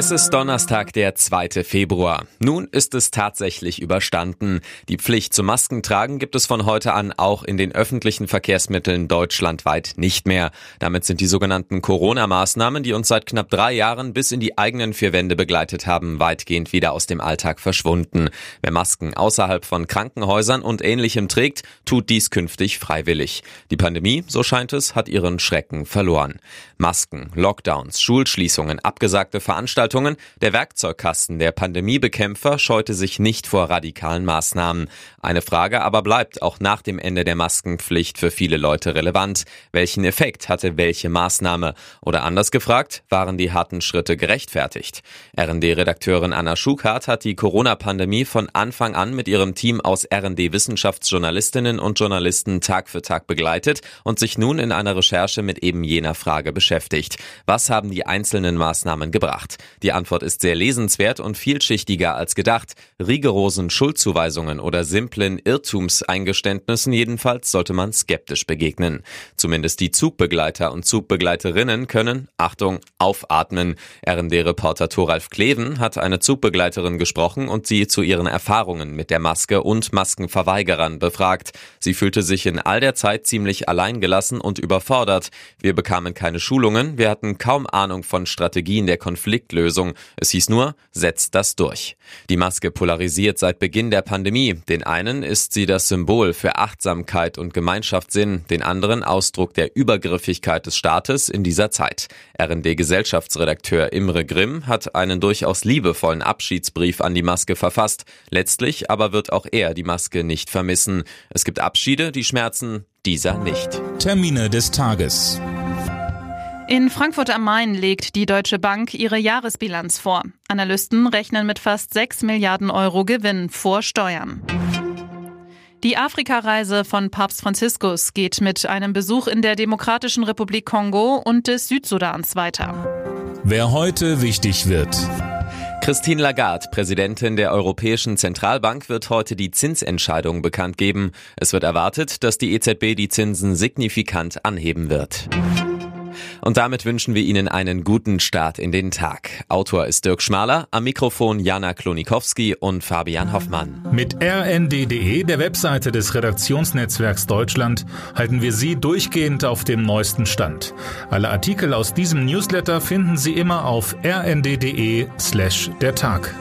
Es ist Donnerstag, der 2. Februar. Nun ist es tatsächlich überstanden. Die Pflicht zum Maskentragen gibt es von heute an auch in den öffentlichen Verkehrsmitteln deutschlandweit nicht mehr. Damit sind die sogenannten Corona-Maßnahmen, die uns seit knapp drei Jahren bis in die eigenen vier Wände begleitet haben, weitgehend wieder aus dem Alltag verschwunden. Wer Masken außerhalb von Krankenhäusern und ähnlichem trägt, tut dies künftig freiwillig. Die Pandemie, so scheint es, hat ihren Schrecken verloren. Masken, Lockdowns, Schulschließungen, abgesagte Veranstaltungen, Veranstaltungen, der Werkzeugkasten der Pandemiebekämpfer scheute sich nicht vor radikalen Maßnahmen. Eine Frage aber bleibt auch nach dem Ende der Maskenpflicht für viele Leute relevant. Welchen Effekt hatte welche Maßnahme? Oder anders gefragt, waren die harten Schritte gerechtfertigt? RD-Redakteurin Anna Schukart hat die Corona-Pandemie von Anfang an mit ihrem Team aus RD-Wissenschaftsjournalistinnen und Journalisten Tag für Tag begleitet und sich nun in einer Recherche mit eben jener Frage beschäftigt. Was haben die einzelnen Maßnahmen gebracht? Die Antwort ist sehr lesenswert und vielschichtiger als gedacht. Rigorosen Schuldzuweisungen oder simplen Irrtumseingeständnissen jedenfalls sollte man skeptisch begegnen. Zumindest die Zugbegleiter und Zugbegleiterinnen können, Achtung, aufatmen. RND-Reporter Thoralf Kleven hat eine Zugbegleiterin gesprochen und sie zu ihren Erfahrungen mit der Maske und Maskenverweigerern befragt. Sie fühlte sich in all der Zeit ziemlich alleingelassen und überfordert. Wir bekamen keine Schulungen, wir hatten kaum Ahnung von Strategien der Konfliktlösung Lösung. Es hieß nur, setzt das durch. Die Maske polarisiert seit Beginn der Pandemie. Den einen ist sie das Symbol für Achtsamkeit und Gemeinschaftssinn, den anderen Ausdruck der Übergriffigkeit des Staates in dieser Zeit. RND-Gesellschaftsredakteur Imre Grimm hat einen durchaus liebevollen Abschiedsbrief an die Maske verfasst. Letztlich aber wird auch er die Maske nicht vermissen. Es gibt Abschiede, die schmerzen, dieser nicht. Termine des Tages. In Frankfurt am Main legt die Deutsche Bank ihre Jahresbilanz vor. Analysten rechnen mit fast 6 Milliarden Euro Gewinn vor Steuern. Die Afrikareise von Papst Franziskus geht mit einem Besuch in der Demokratischen Republik Kongo und des Südsudans weiter. Wer heute wichtig wird. Christine Lagarde, Präsidentin der Europäischen Zentralbank, wird heute die Zinsentscheidung bekannt geben. Es wird erwartet, dass die EZB die Zinsen signifikant anheben wird. Und damit wünschen wir Ihnen einen guten Start in den Tag. Autor ist Dirk Schmaler, am Mikrofon Jana Klonikowski und Fabian Hoffmann. Mit rnd.de, der Webseite des Redaktionsnetzwerks Deutschland, halten wir Sie durchgehend auf dem neuesten Stand. Alle Artikel aus diesem Newsletter finden Sie immer auf rnd.de slash der Tag.